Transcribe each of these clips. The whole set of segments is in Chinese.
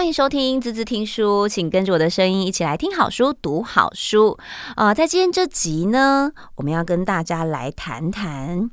欢迎收听滋滋听书，请跟着我的声音一起来听好书、读好书。啊、在今天这集呢，我们要跟大家来谈谈，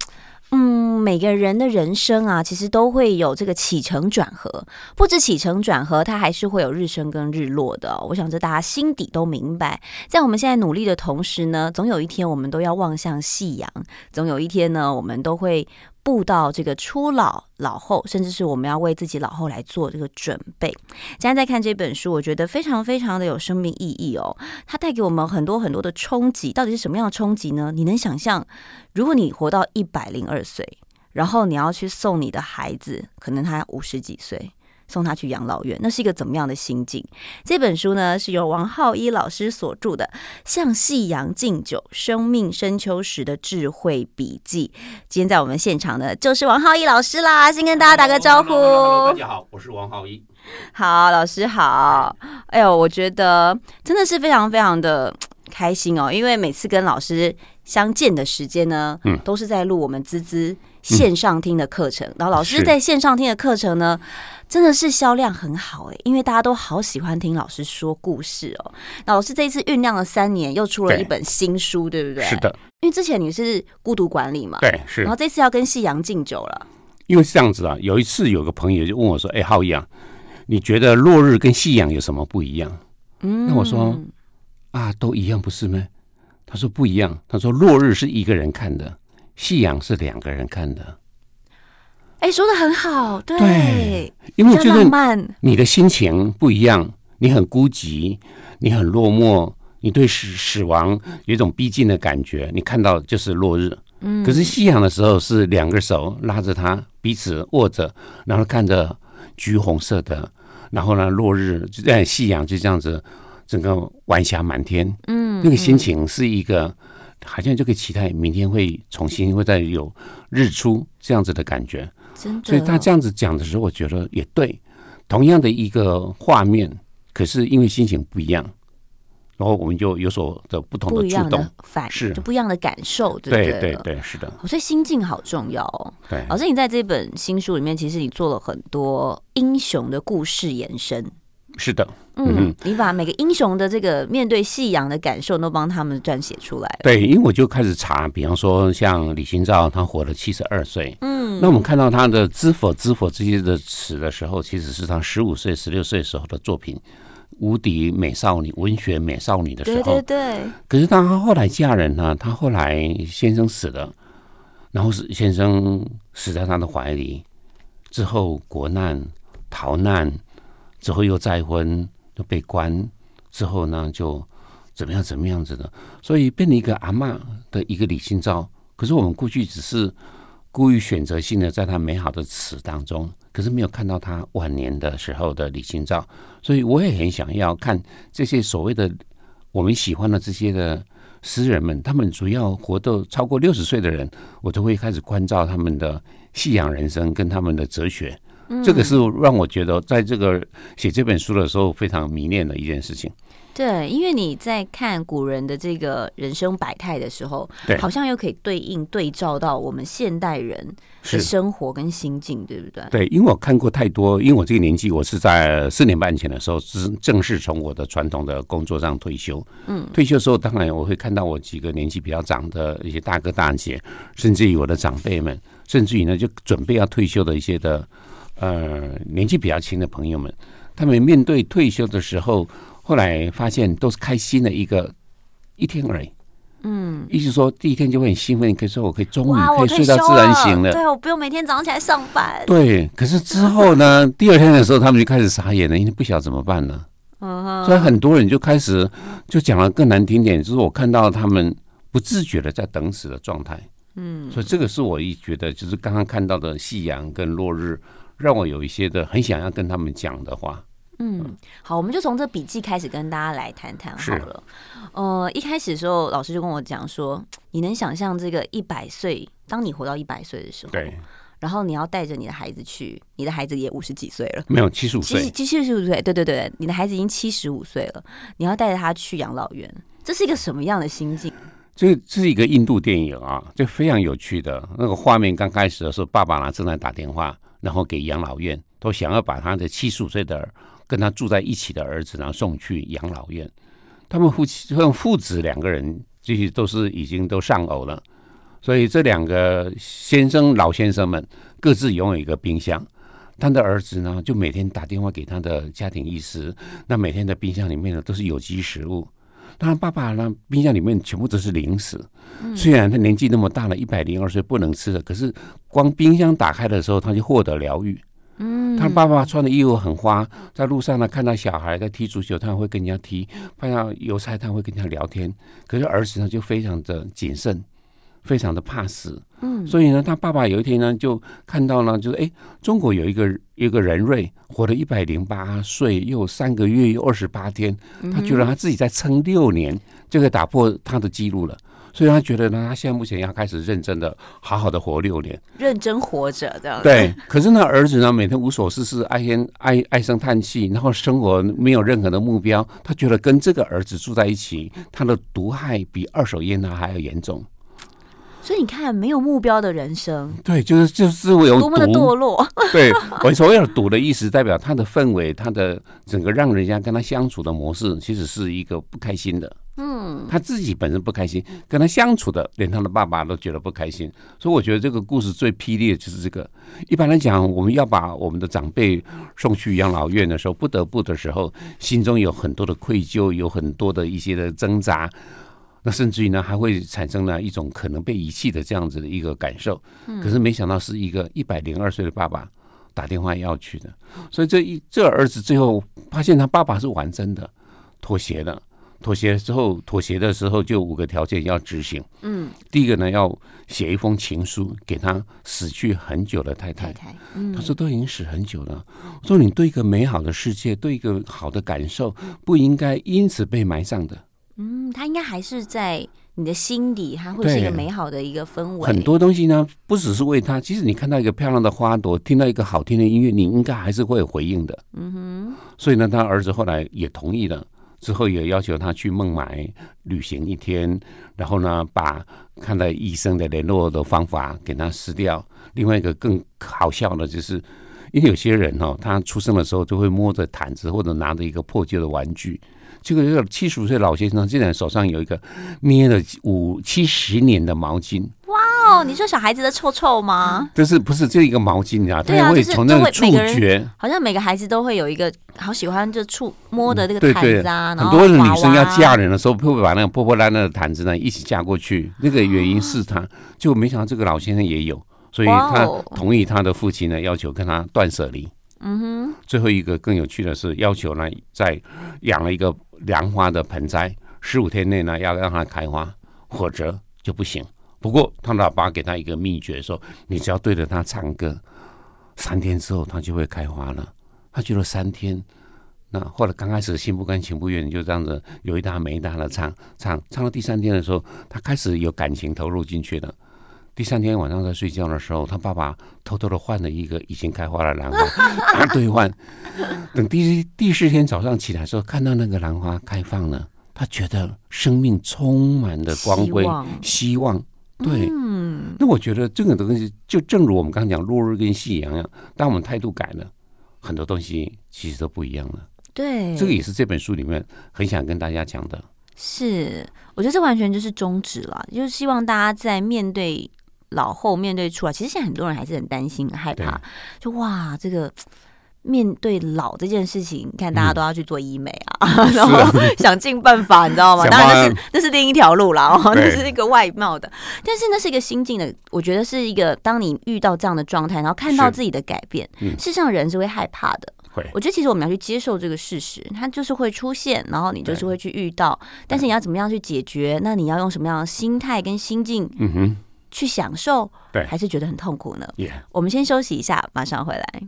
嗯，每个人的人生啊，其实都会有这个起承转合，不止起承转合，它还是会有日升跟日落的、我想这大家心底都明白。在我们现在努力的同时呢，总有一天我们都要望向夕阳，总有一天呢，我们都会。步到这个初老、老后，甚至是我们要为自己老后来做这个准备。现在在看这本书，我觉得非常非常的有生命意义哦。它带给我们很多很多的冲击，到底是什么样的冲击呢？你能想象，如果你活到一百零二岁，然后你要去送你的孩子，可能他五十几岁。送他去养老院，那是一个怎么样的心境？这本书呢，是由王浩一老师所著的《向夕阳敬酒：生命深秋时的智慧笔记》。今天在我们现场的就是王浩一老师啦，先跟大家打个招呼。Hello, 大家好，我是王浩一。好，老师好。哎呦，我觉得真的是非常非常的开心哦，因为每次跟老师相见的时间呢，嗯，都是在录我们滋滋线上听的课程，嗯、然后老师在线上听的课程呢。真的是销量很好哎，因为大家都好喜欢听老师说故事哦。那老师这一次酝酿了三年，又出了一本新书，对，对不对？是的。因为之前你是孤独管理嘛，对，是。然后这次要跟夕阳敬酒了。因为是这样子啊，有一次有个朋友就问我说：“哎，浩一啊，你觉得落日跟夕阳有什么不一样？”嗯，那我说：“啊，都一样不是吗？”他说：“不一样。”他说：“落日是一个人看的，夕阳是两个人看的。”哎，说的很好，对，对，因为就是你的心情不一样，你很孤寂，你很落寞，你对死死亡有一种逼近的感觉，你看到就是落日，嗯，可是夕阳的时候是两个手拉着他，彼此握着，然后看着橘红色的，然后呢，落日就在夕阳就这样子，整个晚霞满天，嗯，那个心情是一个。好像就可以期待明天会重新会再有日出这样子的感觉，真的。所以他这样子讲的时候，我觉得也对。同样的一个画面，可是因为心情不一样，然后我们就有所的不同的触动，反是就不一样的感受，对对对对，是的。所以心境好重要哦。对，老师，你在这本新书里面，其实你做了很多英雄的故事延伸。是的，嗯，你把每个英雄的这个面对夕阳的感受都帮他们撰写出来了。对，因为我就开始查，比方说像李清照，她活了七十二岁，嗯，那我们看到她的“知否知否”这些的词的时候，其实是她十五岁、十六岁时候的作品，无敌美少女、文学美少女的时候。对对对。可是当他后来嫁人呢，她后来先生死了，然后是先生死在他的怀里，之后国难逃难。之后又再婚，又被关，之后呢就怎么样怎么样子的，所以变成一个阿嬷的一个李清照。可是我们过去只是故意选择性的在他美好的词当中，可是没有看到他晚年的时候的李清照。所以我也很想要看这些所谓的我们喜欢的这些的诗人们，他们主要活到超过六十岁的人，我都会开始关照。他们的信仰人生跟他们的哲学。这个是让我觉得，在这个写这本书的时候非常迷恋的一件事情。对，因为你在看古人的这个人生百态的时候，对，好像又可以对应对照到我们现代人的生活跟心境，对不对？对，因为我看过太多，因为我这个年纪，我是在四年半前的时候，是正式从我的传统的工作上退休。嗯，退休的时候，当然我会看到我几个年纪比较长的一些大哥大姐，甚至于我的长辈们，甚至于呢，就准备要退休的一些的。呃，年纪比较轻的朋友们，他们面对退休的时候，后来发现都是开心的一个一天而已。嗯，意思说第一天就会很兴奋，可以说我可以终于可以睡到自然醒了，对，我不用每天早上起来上班。对，可是之后呢，第二天的时候，他们就开始傻眼了，因为不晓得怎么办了。嗯，所以很多人就开始就讲了更难听点，就是我看到他们不自觉的在等死的状态。嗯，所以这个是我一觉得，就是刚刚看到的夕阳跟落日。让我有一些的很想要跟他们讲的话。嗯，好，我们就从这笔记开始跟大家来谈谈好了。呃，一开始的时候，老师就跟我讲说，你能想象这个一百岁，当你活到一百岁的时候，对，然后你要带着你的孩子去，你的孩子也五十几岁了，没有七十五岁，七七十五岁，对对对，你的孩子已经七十五岁了，你要带着他去养老院，这是一个什么样的心境？这这是一个印度电影啊，就非常有趣的那个画面。刚开始的时候，爸爸呢正在打电话。然后给养老院都想要把他的七十五岁的跟他住在一起的儿子呢送去养老院。他们夫妻，他们父子两个人，这些都是已经都丧偶了，所以这两个先生老先生们各自拥有一个冰箱。他的儿子呢，就每天打电话给他的家庭医师，那每天的冰箱里面呢都是有机食物。当然，爸爸呢，冰箱里面全部都是零食。虽然他年纪那么大了，一百零二岁不能吃了，可是光冰箱打开的时候，他就获得疗愈。嗯，他爸爸穿的衣服很花，在路上呢看到小孩在踢足球，他会跟人家踢；看到油菜，他会跟人家聊天。可是儿子呢，就非常的谨慎。非常的怕死，嗯，所以呢，他爸爸有一天呢，就看到呢，就是哎，中国有一个一个人瑞活了一百零八岁，又三个月又二十八天，他觉得他自己在撑六年就可以打破他的记录了，所以他觉得呢，他现在目前要开始认真的好好的活六年，认真活着这样。对，可是呢，儿子呢，每天无所事事，唉声唉唉声叹气，然后生活没有任何的目标，他觉得跟这个儿子住在一起，他的毒害比二手烟呢还要严重。所以你看，没有目标的人生，对，就是就是我有多么的堕落。对，我所谓的赌的意思，代表他的氛围，他的整个让人家跟他相处的模式，其实是一个不开心的。嗯，他自己本身不开心，跟他相处的，连他的爸爸都觉得不开心。所以我觉得这个故事最霹雳的就是这个。一般来讲，我们要把我们的长辈送去养老院的时候，不得不的时候，心中有很多的愧疚，有很多的一些的挣扎。那甚至于呢，还会产生了一种可能被遗弃的这样子的一个感受。可是没想到是一个一百零二岁的爸爸打电话要去的，所以这一这儿子最后发现他爸爸是完真的，妥协了。妥协之后，妥协的时候就五个条件要执行。嗯，第一个呢，要写一封情书给他死去很久的太太。他说都已经死很久了。我说你对一个美好的世界，对一个好的感受，不应该因此被埋葬的。嗯，他应该还是在你的心里，它会是一个美好的一个氛围。很多东西呢，不只是为他，即使你看到一个漂亮的花朵，听到一个好听的音乐，你应该还是会有回应的。嗯哼。所以呢，他儿子后来也同意了，之后也要求他去孟买旅行一天，然后呢，把看到医生的联络的方法给他撕掉。另外一个更好笑的就是，因为有些人哦，他出生的时候就会摸着毯子或者拿着一个破旧的玩具。这个这个七十五岁老先生，竟然手上有一个捏了五七十年的毛巾。哇哦！你说小孩子的臭臭吗？这是不是这一个毛巾啊？他会从那个触觉，好像每个孩子都会有一个好喜欢就触摸的这个毯子啊。很多的女生要嫁人的时候，会不会把那个破破烂烂的毯子呢一起嫁过去？那个原因是他，就没想到这个老先生也有，所以他同意他的父亲呢要求跟他断舍离。嗯哼。最后一个更有趣的是，要求呢在养了一个。兰花的盆栽，十五天内呢要让它开花，否则就不行。不过他老爸给他一个秘诀，说你只要对着它唱歌，三天之后它就会开花了。他觉得三天，那后来刚开始心不甘情不愿，就这样子有一搭没一搭的唱唱，唱到第三天的时候，他开始有感情投入进去了。第三天晚上在睡觉的时候，他爸爸偷偷的换了一个已经开花的兰花，兑换。等第第四天早上起来的时候，看到那个兰花开放了，他觉得生命充满了光辉、希望。希望对，嗯，那我觉得这个东西就正如我们刚刚讲落日跟夕阳一样，当我们态度改了，很多东西其实都不一样了。对，这个也是这本书里面很想跟大家讲的。是，我觉得这完全就是宗旨了，就是希望大家在面对。老后面对出来，其实现在很多人还是很担心、害怕。就哇，这个面对老这件事情，你看大家都要去做医美啊，嗯、然后想尽办法，你知道吗？当然那是那是另一条路啦，哦，那是一个外貌的。但是那是一个心境的，我觉得是一个，当你遇到这样的状态，然后看到自己的改变，嗯、事实上人是会害怕的。我觉得其实我们要去接受这个事实，它就是会出现，然后你就是会去遇到。但是你要怎么样去解决？那你要用什么样的心态跟心境？嗯哼。去享受，对，还是觉得很痛苦呢.我们先休息一下，马上回来。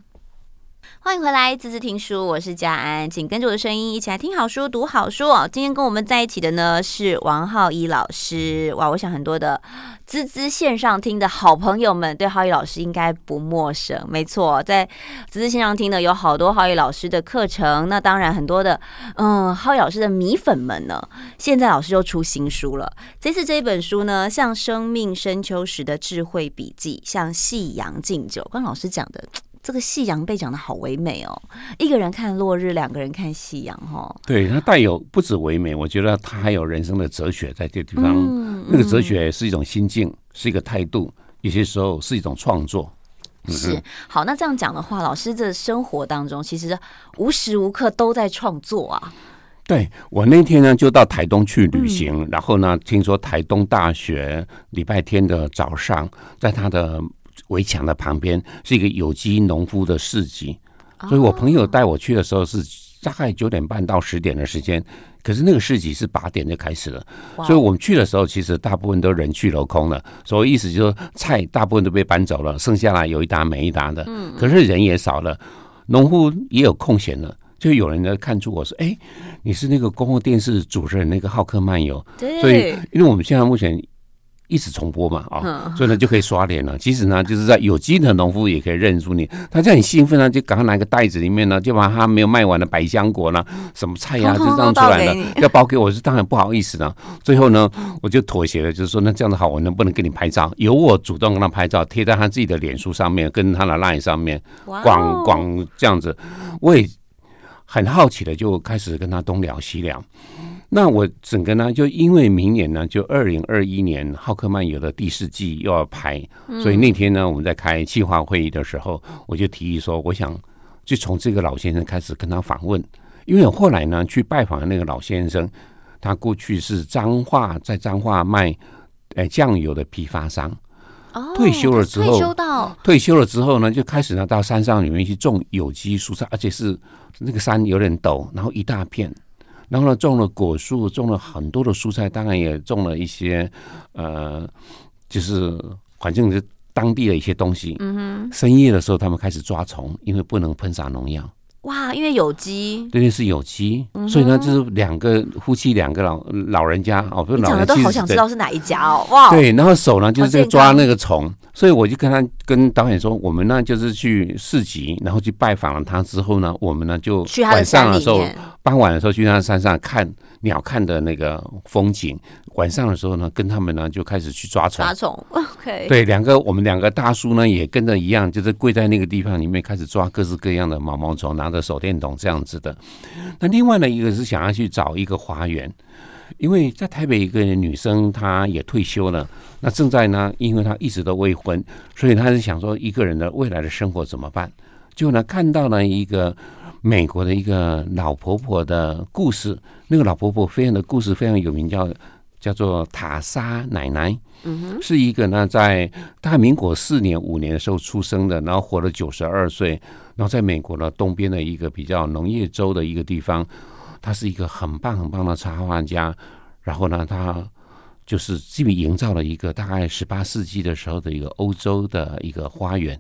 欢迎回来，滋滋听书，我是佳安，请跟着我的声音一起来听好书、读好书哦。今天跟我们在一起的呢是王浩一老师，哇，我想很多的滋滋线上听的好朋友们对浩一老师应该不陌生。没错，在滋滋线上听的有好多浩一老师的课程，那当然很多的嗯浩一老师的米粉们呢，现在老师又出新书了。这次这一本书呢，像生命深秋时的智慧笔记，像夕阳敬酒，刚老师讲的。这个夕阳被讲的好唯美哦，一个人看落日，两个人看夕阳哈。对，它带有不止唯美，我觉得它还有人生的哲学在这个地方。嗯、那个哲学是一种心境，是一个态度，有些时候是一种创作。嗯、是好，那这样讲的话，老师这生活当中其实无时无刻都在创作啊。对，我那天呢就到台东去旅行，嗯、然后呢听说台东大学礼拜天的早上，在他的围墙的旁边是一个有机农夫的市集，所以我朋友带我去的时候是大概九点半到十点的时间，可是那个市集是八点就开始了，所以我们去的时候其实大部分都人去楼空了，所以意思就是说菜大部分都被搬走了，剩下来有一搭没一搭的，可是人也少了，农夫也有空闲了。就有人呢看出我说，哎，你是那个公共电视主持人那个浩克漫游，对，所以因为我们现在目前一直重播嘛，啊、哦，所以呢就可以刷脸了。其实呢，就是在有机的农夫也可以认出你，他就很兴奋呢，就赶快拿个袋子里面呢，就把他没有卖完的百香果呢，什么菜呀、啊，就这样出来了，要包给我，是当然不好意思了。最后呢，我就妥协了，就是说，那这样子好，我能不能给你拍照？由我主动跟他拍照，贴在他自己的脸书上面，跟他的 line 上面，广广这样子，我也。很好奇的就开始跟他东聊西聊，那我整个呢就因为明年呢就二零二一年浩克漫游的第四季又要拍，所以那天呢我们在开计划会议的时候，我就提议说，我想就从这个老先生开始跟他访问，因为我后来呢去拜访的那个老先生，他过去是彰化在彰化卖呃酱油的批发商。退休了之后，退休到退休了之后呢，就开始呢到山上里面去种有机蔬菜，而且是那个山有点陡，然后一大片，然后呢种了果树，种了很多的蔬菜，当然也种了一些呃，就是反正就当地的一些东西。嗯哼，深夜的时候他们开始抓虫，因为不能喷洒农药。哇，因为有机，对对是有机，嗯、所以呢，就是两个夫妻，两个老老人家哦，不是老人家，都好想知道是哪一家哦，哇，对，然后手呢就是在抓那个虫，所以我就跟他跟导演说，我们呢就是去市集，然后去拜访了他之后呢，我们呢就晚上的时候，傍晚的时候去他山上看鸟看的那个风景。晚上的时候呢，跟他们呢就开始去抓虫。抓虫，OK。对，两个我们两个大叔呢也跟着一样，就是跪在那个地方里面开始抓各式各样的毛毛虫，拿着手电筒这样子的。那另外呢，一个是想要去找一个花园，因为在台北一个女生她也退休了，那正在呢，因为她一直都未婚，所以她是想说一个人的未来的生活怎么办？就呢看到了一个美国的一个老婆婆的故事，那个老婆婆非常的故事非常有名，叫。叫做塔莎奶奶，是一个呢，在大民国四年、五年的时候出生的，然后活了九十二岁，然后在美国的东边的一个比较农业州的一个地方，他是一个很棒很棒的插画家。然后呢，他就是基本营造了一个大概十八世纪的时候的一个欧洲的一个花园。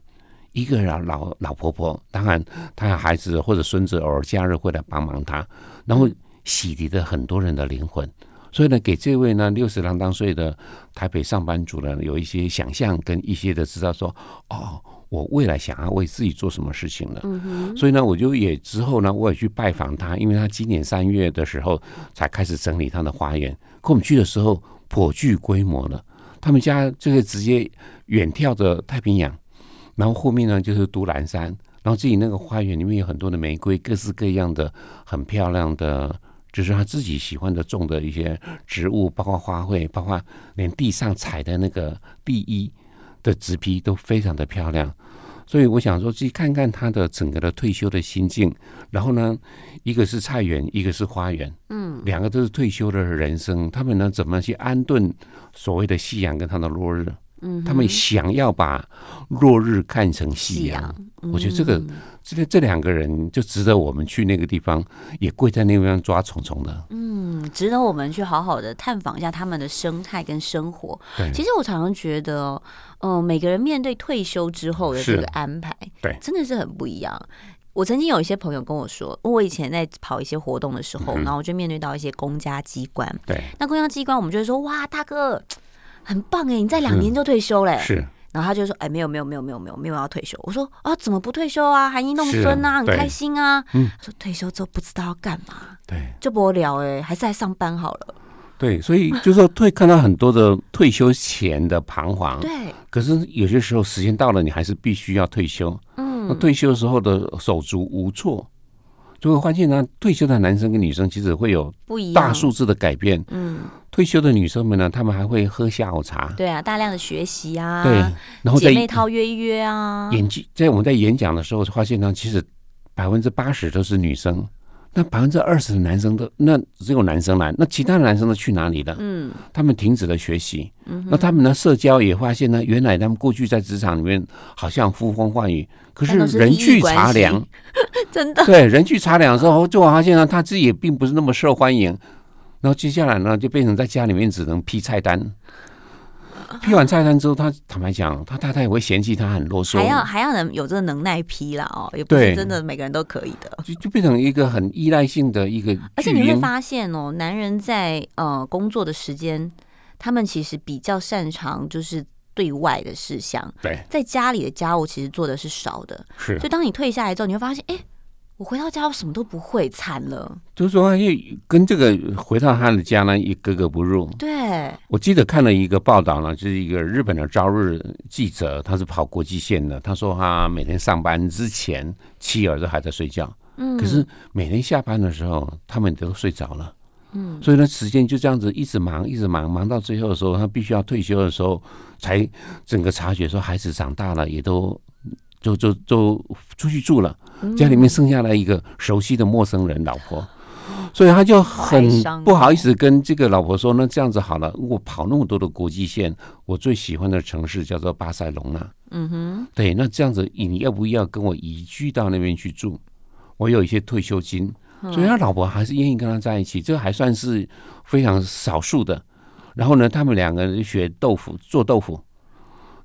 一个老老老婆婆，当然她的孩子或者孙子偶尔假日会来帮忙她，然后洗涤了很多人的灵魂。所以呢，给这位呢六十郎当岁的台北上班族呢，有一些想象跟一些的知道说，哦，我未来想要为自己做什么事情了。嗯。所以呢，我就也之后呢，我也去拜访他，因为他今年三月的时候才开始整理他的花园。可我们去的时候颇具规模了，他们家就是直接远眺着太平洋，然后后面呢就是都兰山，然后自己那个花园里面有很多的玫瑰，各式各样的很漂亮的。就是他自己喜欢的种的一些植物，包括花卉，包括连地上踩的那个地衣的植皮都非常的漂亮。所以我想说，去看看他的整个的退休的心境。然后呢，一个是菜园，一个是花园，嗯，两个都是退休的人生。他们呢，怎么去安顿所谓的夕阳跟他的落日？嗯，他们想要把落日看成夕阳。我觉得这个。这这两个人就值得我们去那个地方，也跪在那个地方抓虫虫的。嗯，值得我们去好好的探访一下他们的生态跟生活。对，其实我常常觉得，嗯、呃，每个人面对退休之后的这个安排，对，真的是很不一样。我曾经有一些朋友跟我说，我以前在跑一些活动的时候，嗯、然后我就面对到一些公家机关。对，那公家机关我们就会说，哇，大哥，很棒哎，你在两年就退休嘞。是。然后他就说：“哎，没有没有没有没有没有没有要退休。”我说：“啊，怎么不退休啊？含饴弄孙啊，很开心啊。”嗯，他说退休之后不知道要干嘛，对，就无聊哎，还是来上班好了。对，所以就是说，会看到很多的退休前的彷徨。对，可是有些时候时间到了，你还是必须要退休。嗯，那，退休时候的手足无措，就会发现呢，退休的男生跟女生其实会有不一样大数字的改变。嗯，退休的女生们呢，她们还会喝下午茶。对啊，大量的学习啊，对，然后在姐妹套约一约啊。演技在我们在演讲的时候发现呢，其实百分之八十都是女生。那百分之二十的男生都，那只有男生来，那其他的男生都去哪里了？嗯，他们停止了学习。嗯，那他们的社交也发现呢，原来他们过去在职场里面好像呼风唤雨，可是人去茶凉，真的对人去茶凉的时候，就发现呢，他自己也并不是那么受欢迎。然后接下来呢，就变成在家里面只能批菜单。批完菜单之后，他坦白讲，他太太也会嫌弃他很啰嗦，还要还要能有这个能耐批啦哦，也不是真的每个人都可以的，就就变成一个很依赖性的一个。而且你会发现哦，男人在呃工作的时间，他们其实比较擅长就是对外的事项，对，在家里的家务其实做的是少的，是。所以当你退下来之后，你会发现，哎。我回到家，我什么都不会，惨了。就是说，跟这个回到他的家呢，也格格不入。对，我记得看了一个报道呢，就是一个日本的朝日记者，他是跑国际线的。他说他每天上班之前，妻儿都还在睡觉。嗯，可是每天下班的时候，他们都睡着了。嗯，所以呢，时间就这样子一直忙，一直忙，忙到最后的时候，他必须要退休的时候，才整个察觉说孩子长大了，也都。就就就出去住了，家里面剩下来一个熟悉的陌生人老婆，所以他就很不好意思跟这个老婆说：“那这样子好了，我跑那么多的国际线，我最喜欢的城市叫做巴塞隆纳。嗯哼，对，那这样子你要不要跟我移居到那边去住？我有一些退休金，所以他老婆还是愿意跟他在一起，这个还算是非常少数的。然后呢，他们两个人学豆腐做豆腐，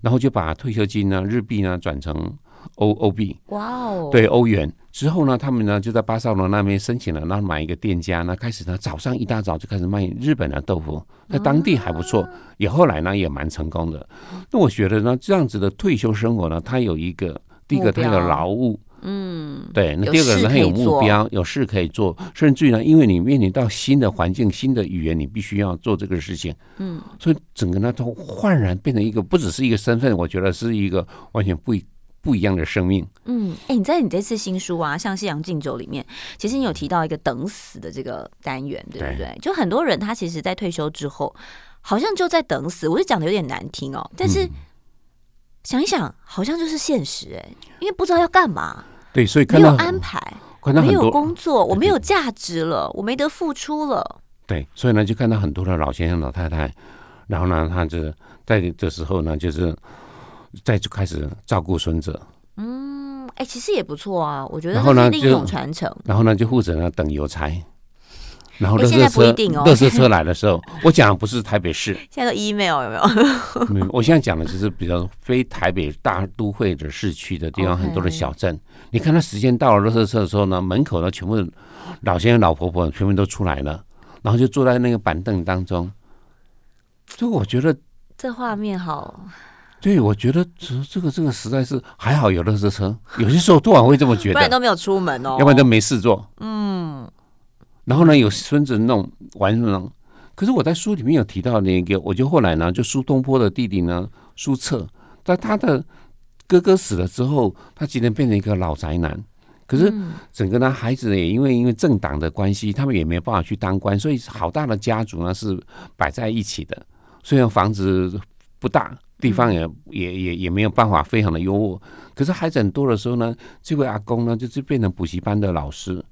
然后就把退休金呢日币呢转成。欧欧币，哇哦，对欧元。之后呢，他们呢就在巴塞罗那边申请了，然后买一个店家那，开始呢早上一大早就开始卖日本的豆腐，在当地还不错，也后来呢也蛮成功的。那我觉得呢，这样子的退休生活呢，它有一个第一个它有劳务，嗯，对，那第二个呢它有目标，有事可以做，甚至于呢，因为你面临到新的环境、新的语言，你必须要做这个事情，嗯，所以整个呢都焕然变成一个不只是一个身份，我觉得是一个完全不一。不一样的生命。嗯，哎、欸，你在你这次新书啊，像《夕阳敬酒》里面，其实你有提到一个等死的这个单元，对不对？对，就很多人他其实，在退休之后，好像就在等死。我就讲的有点难听哦，但是想一想，好像就是现实哎、欸，因为不知道要干嘛。对，所以没有安排，没有工作，我没有价值了，我没得付出了。对，所以呢，就看到很多的老先生、老太太，然后呢，他就在这时候呢，就是。再就开始照顾孙子，嗯，哎、欸，其实也不错啊，我觉得。然后呢，另一种传承。然后呢，就负责呢等邮差。然后垃圾车，垃圾车来的时候，我讲的不是台北市。现在都 email 有没有？嗯，我现在讲的就是比较非台北大都会的市区的地方，很多的小镇。你看，他时间到了乐色车的时候呢，门口呢全部老先生、老婆婆全部都出来了，然后就坐在那个板凳当中。就我觉得这画面好。对，我觉得这这个这个实在是还好有垃圾车，有些时候突然会这么觉得，不然都没有出门哦，要不然都没事做。嗯，然后呢，有孙子弄玩弄，可是我在书里面有提到那个，我就后来呢，就苏东坡的弟弟呢，苏辙，在他的哥哥死了之后，他今天变成一个老宅男，可是整个呢，孩子也因为因为政党的关系，他们也没有办法去当官，所以好大的家族呢是摆在一起的，虽然房子不大。地方也也也也没有办法非常的优渥，可是孩子很多的时候呢，这位阿公呢就是变成补习班的老师，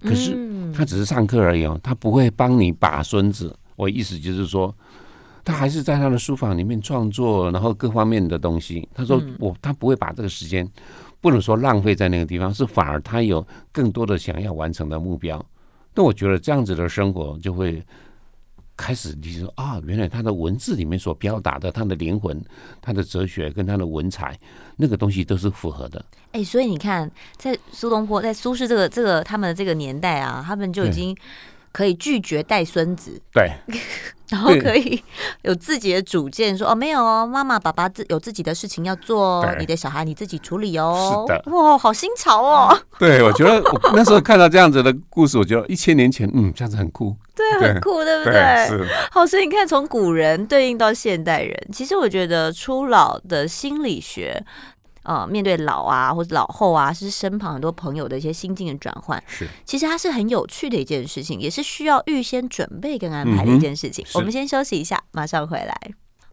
可是他只是上课而已哦，他不会帮你把孙子。我意思就是说，他还是在他的书房里面创作，然后各方面的东西。他说我他不会把这个时间不能说浪费在那个地方，是反而他有更多的想要完成的目标。那我觉得这样子的生活就会。开始你说啊，原来他的文字里面所表达的，他的灵魂、他的哲学跟他的文采，那个东西都是符合的。哎、欸，所以你看，在苏东坡、在苏轼这个这个他们的这个年代啊，他们就已经可以拒绝带孙子，对，然后可以有自己的主见，说哦，没有哦，妈妈爸爸自有自己的事情要做，你的小孩你自己处理哦。是的，哇，好新潮哦。对，我觉得我那时候看到这样子的故事，我觉得一千年前，嗯，这样子很酷。对，很酷，对不对？对是。好，所以你看，从古人对应到现代人，其实我觉得初老的心理学，呃面对老啊或者老后啊，是身旁很多朋友的一些心境的转换。是，其实它是很有趣的一件事情，也是需要预先准备跟安排的一件事情。嗯、我们先休息一下，马上回来。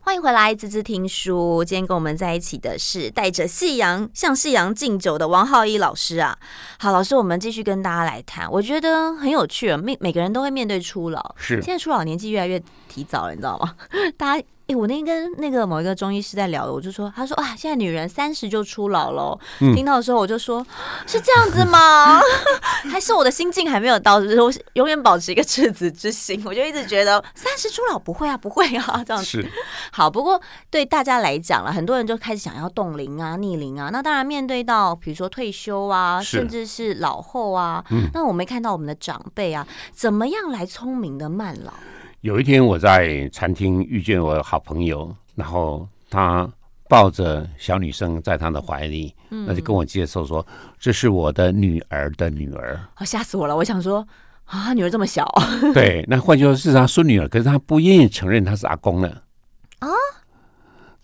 欢迎回来，滋滋听书。今天跟我们在一起的是带着夕阳向夕阳敬酒的王浩一老师啊。好，老师，我们继续跟大家来谈。我觉得很有趣，每每个人都会面对初老。是，现在初老年纪越来越提早了，你知道吗？大家。哎、欸，我那天跟那个某一个中医师在聊，我就说，他说啊，现在女人三十就出老了。嗯、听到的时候，我就说，是这样子吗？还是我的心境还没有到？就是我永远保持一个赤子之心，我就一直觉得三十出老不会啊，不会啊，这样子。好，不过对大家来讲了，很多人就开始想要冻龄啊、逆龄啊。那当然，面对到比如说退休啊，甚至是老后啊，嗯、那我没看到我们的长辈啊，怎么样来聪明的慢老？有一天，我在餐厅遇见我的好朋友，然后他抱着小女生在他的怀里，嗯、那就跟我介绍说：“这是我的女儿的女儿。”哦，吓死我了！我想说啊，女儿这么小。对，那换句话说是他孙女儿，可是他不愿意承认他是阿公了。啊？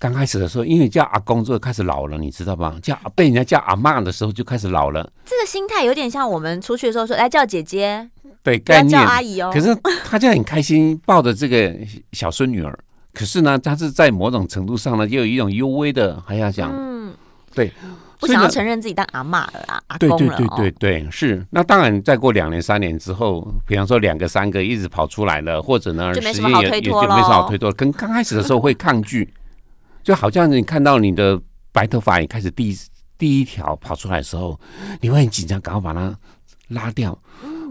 刚开始的时候，因为叫阿公就开始老了，你知道吗？叫被人家叫阿妈的时候就开始老了。这个心态有点像我们出去的时候说：“来叫姐姐。”对，概念。叫阿姨哦。可是他就很开心抱着这个小孙女儿，可是呢，他是在某种程度上呢，就有一种幽微的，还要讲，嗯，对，不想要承认自己当阿妈了啦，阿公了。对对对对对，是。那当然，再过两年三年之后，比方说两个三个一直跑出来了，或者呢，就没什么好推脱了，没什么好推脱。跟刚开始的时候会抗拒，就好像你看到你的白头发也开始第一第一条跑出来的时候，你会很紧张，赶快把它拉掉。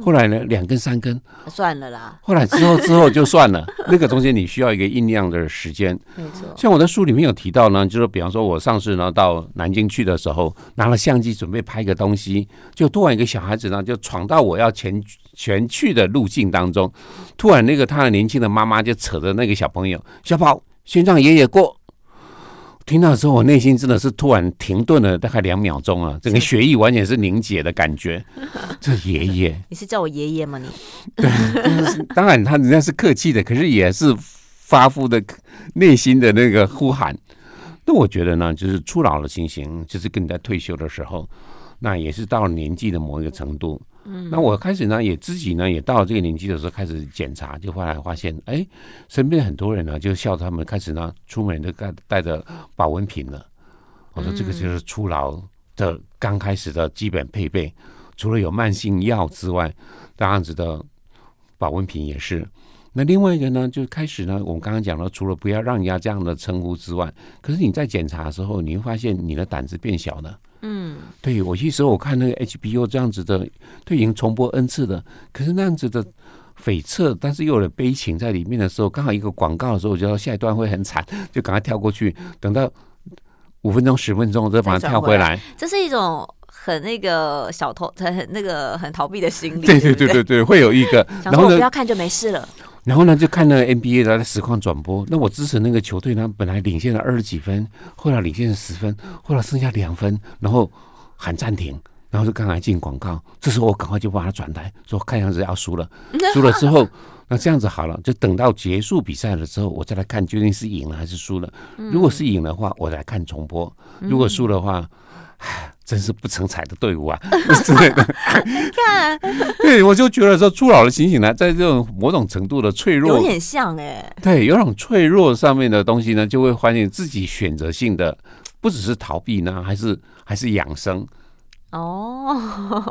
后来呢，两根三根算了啦。后来之后之后就算了，那个中间你需要一个酝酿的时间。没错，像我的书里面有提到呢，就是比方说我上次呢到南京去的时候，拿了相机准备拍一个东西，就突然一个小孩子呢就闯到我要前前去的路径当中，突然那个他的年轻的妈妈就扯着那个小朋友，小宝先让爷爷过。听到的时候，我内心真的是突然停顿了大概两秒钟啊，整个血液完全是凝结的感觉。这爷爷，你是叫我爷爷吗？你对，当然他人家是客气的，可是也是发乎的内心的那个呼喊。那我觉得呢，就是初老的情形，就是跟你在退休的时候，那也是到了年纪的某一个程度。嗯，那我开始呢，也自己呢，也到了这个年纪的时候开始检查，就后来发现，哎，身边很多人呢，就笑他们开始呢，出门都带带着保温瓶了。我说这个就是初老的刚开始的基本配备，除了有慢性药之外，这样子的保温瓶也是。那另外一个呢，就开始呢，我们刚刚讲了，除了不要让人家这样的称呼之外，可是你在检查的时候，你会发现你的胆子变小了。嗯，对，我有时候我看那个 HBO 这样子的，都已经重播 N 次了，可是那样子的悱恻，但是又有了悲情在里面的时候，刚好一个广告的时候，我觉得下一段会很惨，就赶快跳过去，等到五分钟、十分钟再把它跳回来。这是一种很那个小偷，很那个很逃避的心理。对对对对对，会有一个，然后我不要看就没事了。然后呢，就看那个 NBA 的实况转播。那我支持那个球队呢，本来领先了二十几分，后来领先了十分，后来剩下两分，然后喊暂停，然后就刚才进广告。这时候我赶快就把它转台，说看样子要输了。输了之后，那这样子好了，就等到结束比赛了之后，我再来看究竟是赢了还是输了。如果是赢的话，我来看重播；如果输的话，唉。真是不成才的队伍啊！之类的，你看，对，我就觉得说，初老的情形呢，在这种某种程度的脆弱，有点像哎、欸，对，有种脆弱上面的东西呢，就会发现自己选择性的，不只是逃避呢，还是还是养生哦，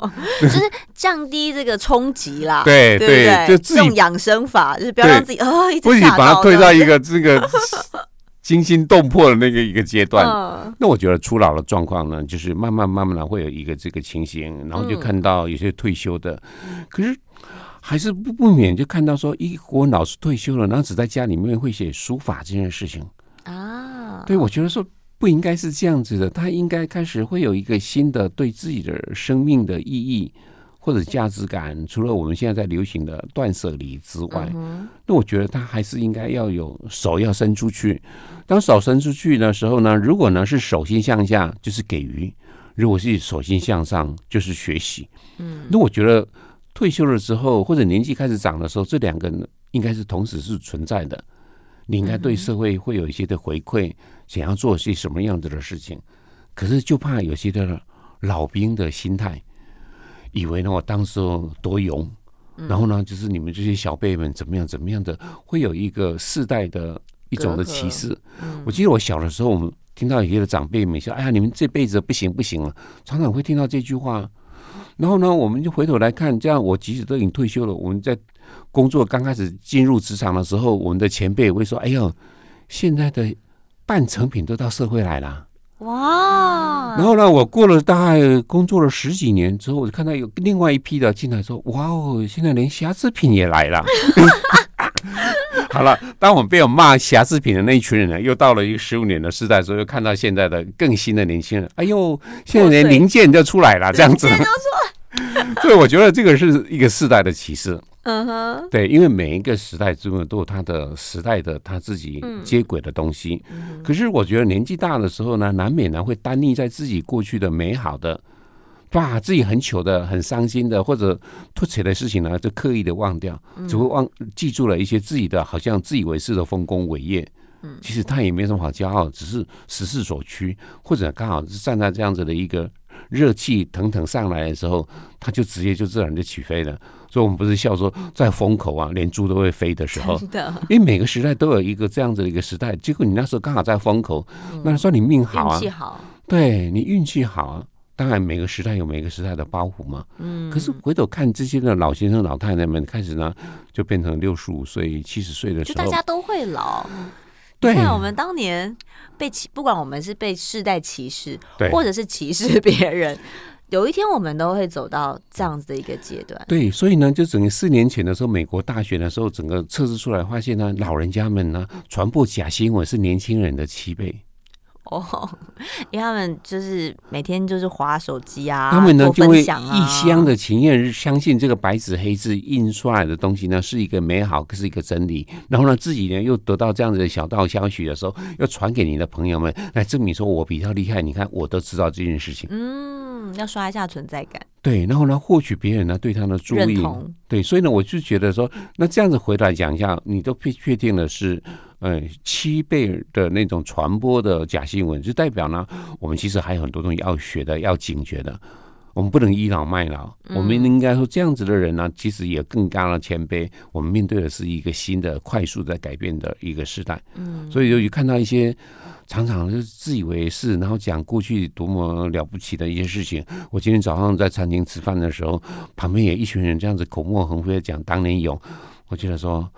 就是降低这个冲击啦，对对，就自己用养生法，就是不要让自己啊、哦，一直不仅把它推到一个这个。惊心动魄的那个一个阶段，那我觉得初老的状况呢，就是慢慢慢慢的会有一个这个情形，然后就看到有些退休的，可是还是不不免就看到说，一国老师退休了，然后只在家里面会写书法这件事情啊。对，我觉得说不应该是这样子的，他应该开始会有一个新的对自己的生命的意义。或者价值感，除了我们现在在流行的断舍离之外，嗯、那我觉得他还是应该要有手要伸出去。当手伸出去的时候呢，如果呢是手心向下，就是给予；如果是手心向上，就是学习。嗯，那我觉得退休了之后，或者年纪开始长的时候，这两个应该是同时是存在的。你应该对社会会有一些的回馈，想要做些什么样子的事情。可是就怕有些的老兵的心态，以为呢我当时多勇，然后呢就是你们这些小辈们怎么样怎么样的，会有一个世代的一种的歧视。我记得我小的时候，我们听到有些的长辈们说：“哎呀，你们这辈子不行不行了。”常常会听到这句话。然后呢，我们就回头来看，这样我即使都已经退休了，我们在工作刚开始进入职场的时候，我们的前辈会说：“哎呦，现在的半成品都到社会来了。”哇！然后呢，我过了大概工作了十几年之后，我就看到有另外一批的进来说：“哇哦，现在连瑕疵品也来了。”好了，当我们被我骂瑕疵品的那一群人呢，又到了一个十五年的时代之后，又看到现在的更新的年轻人，哎呦，现在连零件就出来了，这样子。所以我觉得这个是一个世代的启示。嗯哼，对，因为每一个时代之中都有他的时代的他自己接轨的东西。可是我觉得年纪大的时候呢，难免呢会单溺在自己过去的美好的。把自己很糗的、很伤心的或者突起的事情呢，就刻意的忘掉，只会忘记住了一些自己的好像自以为是的丰功伟业。嗯，其实他也没什么好骄傲，只是时势所趋，或者刚好是站在这样子的一个热气腾腾上来的时候，它就直接就自然就起飞了。所以，我们不是笑说在风口啊，连猪都会飞的时候，因为每个时代都有一个这样子的一个时代。结果你那时候刚好在风口，那算你命好啊，运气好，对你运气好啊。当然，每个时代有每个时代的包袱嘛。嗯。可是回头看这些的老先生、老太太们，开始呢就变成六十五岁、七十岁的时候，就大家都会老。对。看我们当年被歧，不管我们是被世代歧视，或者是歧视别人，有一天我们都会走到这样子的一个阶段。对，所以呢，就整个四年前的时候，美国大选的时候，整个测试出来，发现呢，老人家们呢传播假新闻是年轻人的七倍。哦，因为他们就是每天就是划手机啊，他们呢就会一厢的情愿相信这个白纸黑字印出来的东西呢是一个美好，是一个真理。然后呢，自己呢又得到这样子的小道消息的时候，要传给你的朋友们来证明说我比较厉害。你看，我都知道这件事情。嗯，要刷一下存在感。对，然后呢，获取别人呢对他的注意。对，所以呢，我就觉得说，那这样子回来讲一下，你都确确定了是。呃，七倍的那种传播的假新闻，就代表呢，我们其实还有很多东西要学的，要警觉的。我们不能倚老卖老，我们应该说这样子的人呢，其实也更加的谦卑。我们面对的是一个新的、快速在改变的一个时代。嗯，所以由于看到一些常常是自以为是，然后讲过去多么了不起的一些事情。我今天早上在餐厅吃饭的时候，旁边有一群人这样子口沫横飞的讲当年勇。我觉得说，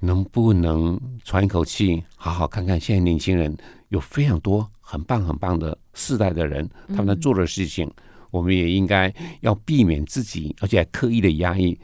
能不能喘一口气，好好看看现在年轻人有非常多很棒很棒的世代的人，他们做的事情，我们也应该要避免自己，而且还刻意的压抑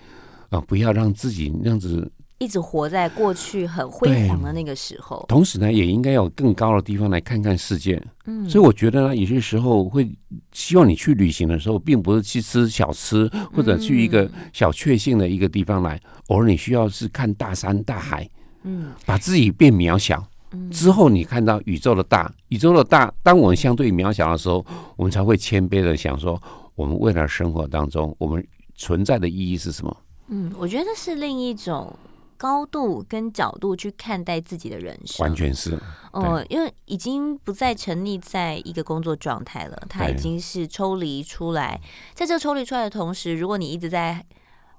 啊，不要让自己那样子。一直活在过去很辉煌的那个时候，同时呢，也应该有更高的地方来看看世界。嗯，所以我觉得呢，有些时候会希望你去旅行的时候，并不是去吃小吃，或者去一个小确幸的一个地方来，偶尔你需要是看大山大海，嗯，把自己变渺小，之后你看到宇宙的大，宇宙的大，当我们相对渺小的时候，我们才会谦卑的想说，我们未来生活当中，我们存在的意义是什么？嗯，我觉得是另一种。高度跟角度去看待自己的人生，完全是，哦，因为已经不再沉溺在一个工作状态了，他已经是抽离出来。在这抽离出来的同时，如果你一直在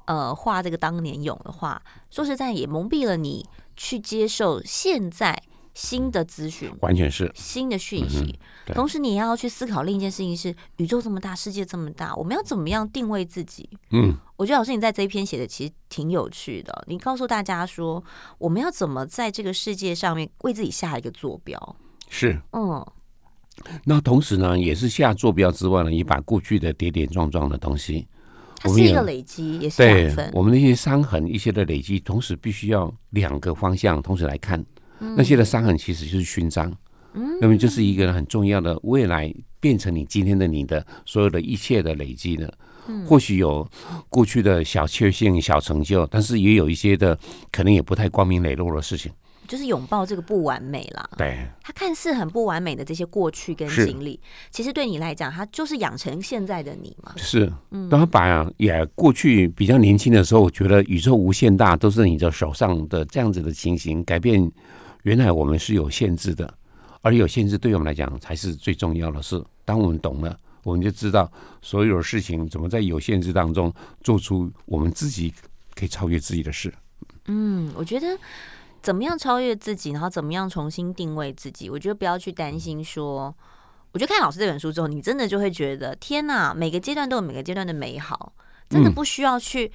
呃画这个当年勇的话，说实在也蒙蔽了你去接受现在。新的资讯，完全是新的讯息。嗯、同时，你也要去思考另一件事情是：宇宙这么大，世界这么大，我们要怎么样定位自己？嗯，我觉得老师你在这一篇写的其实挺有趣的。你告诉大家说，我们要怎么在这个世界上面为自己下一个坐标？是，嗯。那同时呢，也是下坐标之外呢，也把过去的跌跌撞撞的东西，它是一个累积，也是。我们那些伤痕，一些的累积，同时必须要两个方向同时来看。那些的伤痕其实就是勋章，那么就是一个很重要的未来变成你今天的你的所有的一切的累积的，或许有过去的小确幸、小成就，但是也有一些的可能也不太光明磊落的事情，就是拥抱这个不完美啦。对，它看似很不完美的这些过去跟经历，其实对你来讲，它就是养成现在的你嘛。是，当他把也过去比较年轻的时候，我觉得宇宙无限大，都是你的手上的这样子的情形改变。原来我们是有限制的，而有限制对我们来讲才是最重要的事。当我们懂了，我们就知道所有的事情怎么在有限制当中做出我们自己可以超越自己的事。嗯，我觉得怎么样超越自己，然后怎么样重新定位自己，我觉得不要去担心说。我觉得看老师这本书之后，你真的就会觉得天哪，每个阶段都有每个阶段的美好，真的不需要去、嗯、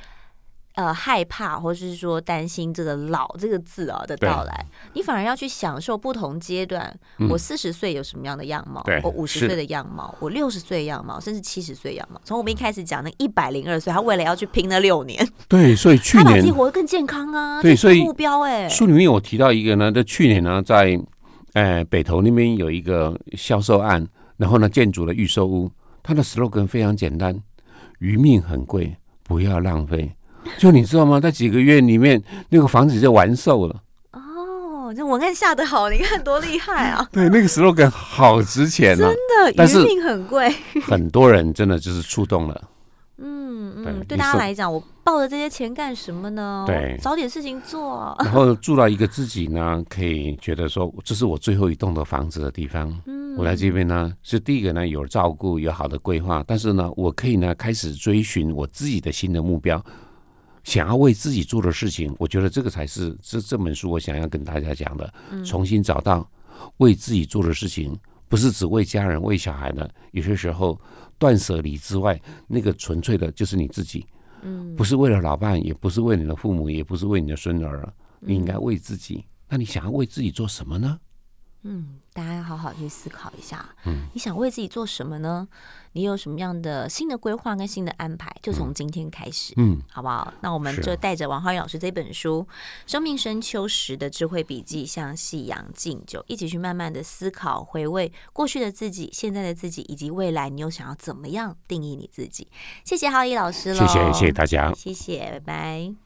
呃害怕，或是说担心这个老这个字啊的到来，你反而要去享受不同阶段。嗯、我四十岁有什么样的样貌？我五十岁的样貌，我六十岁的样貌，甚至七十岁样貌。从我们一开始讲那一百零二岁，他为了要去拼那六年，对，所以去年他把自己活得更健康啊，对，所以目标哎、欸，书里面有提到一个呢，在去年呢，在。哎，北投那边有一个销售案，然后呢，建筑了预售屋。它的 slogan 非常简单：余命很贵，不要浪费。就你知道吗？在几个月里面，那个房子就完售了。哦，这文案下得好，你看多厉害啊！对，那个 slogan 好值钱啊，真的，余命很贵。很多人真的就是触动了。嗯嗯，对大家来讲，我抱着这些钱干什么呢？对，找点事情做。然后住到一个自己呢，可以觉得说，这是我最后一栋的房子的地方。嗯，我来这边呢，是第一个呢，有照顾，有好的规划。但是呢，我可以呢，开始追寻我自己的新的目标，想要为自己做的事情。我觉得这个才是这这本书我想要跟大家讲的。重新找到为自己做的事情，不是只为家人、为小孩的。有些时候。断舍离之外，那个纯粹的就是你自己，嗯，不是为了老伴，也不是为你的父母，也不是为你的孙儿，你应该为自己。那你想要为自己做什么呢？嗯，大家要好好去思考一下。嗯，你想为自己做什么呢？你有什么样的新的规划跟新的安排？就从今天开始，嗯，好不好？那我们就带着王浩宇老师这本书《生命深秋时的智慧笔记》，向夕阳敬酒，一起去慢慢的思考、回味过去的自己、现在的自己以及未来，你又想要怎么样定义你自己？谢谢浩宇老师了，谢谢谢谢大家，谢谢，拜拜。